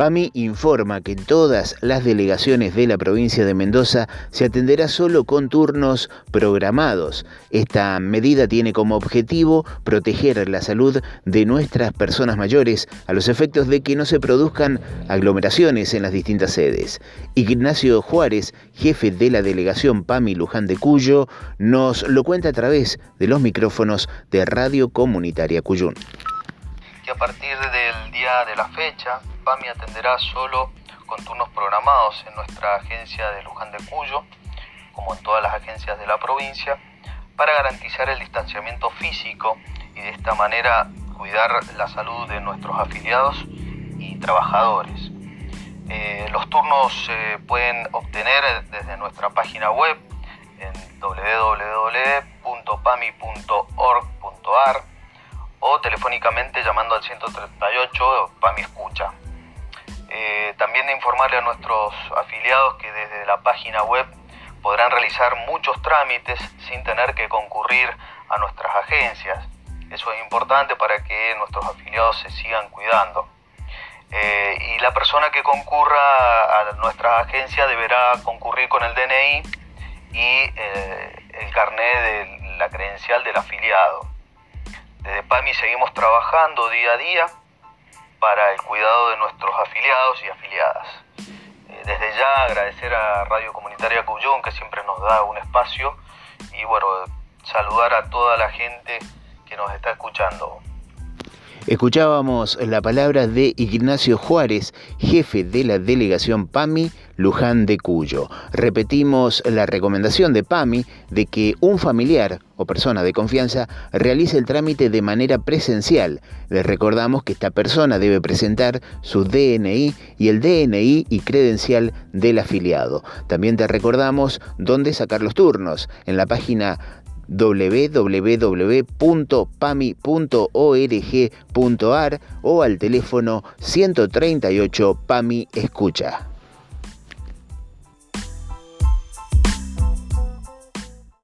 PAMI informa que en todas las delegaciones de la provincia de Mendoza se atenderá solo con turnos programados. Esta medida tiene como objetivo proteger la salud de nuestras personas mayores a los efectos de que no se produzcan aglomeraciones en las distintas sedes. Ignacio Juárez, jefe de la delegación PAMI Luján de Cuyo, nos lo cuenta a través de los micrófonos de Radio Comunitaria Cuyún a partir del día de la fecha, PAMI atenderá solo con turnos programados en nuestra agencia de Luján de Cuyo, como en todas las agencias de la provincia, para garantizar el distanciamiento físico y de esta manera cuidar la salud de nuestros afiliados y trabajadores. Eh, los turnos se pueden obtener desde nuestra página web en www.pami.org.ar o telefónicamente llamando al 138 para mi escucha. Eh, también de informarle a nuestros afiliados que desde la página web podrán realizar muchos trámites sin tener que concurrir a nuestras agencias. Eso es importante para que nuestros afiliados se sigan cuidando. Eh, y la persona que concurra a nuestra agencia deberá concurrir con el DNI y eh, el carnet de la credencial del afiliado. Desde PAMI seguimos trabajando día a día para el cuidado de nuestros afiliados y afiliadas. Eh, desde ya agradecer a Radio Comunitaria Cuyón que siempre nos da un espacio y bueno, saludar a toda la gente que nos está escuchando. Escuchábamos la palabra de Ignacio Juárez, jefe de la delegación PAMI Luján de Cuyo. Repetimos la recomendación de PAMI de que un familiar o persona de confianza realice el trámite de manera presencial. Les recordamos que esta persona debe presentar su DNI y el DNI y credencial del afiliado. También te recordamos dónde sacar los turnos en la página www.pami.org.ar o al teléfono 138 PAMI Escucha.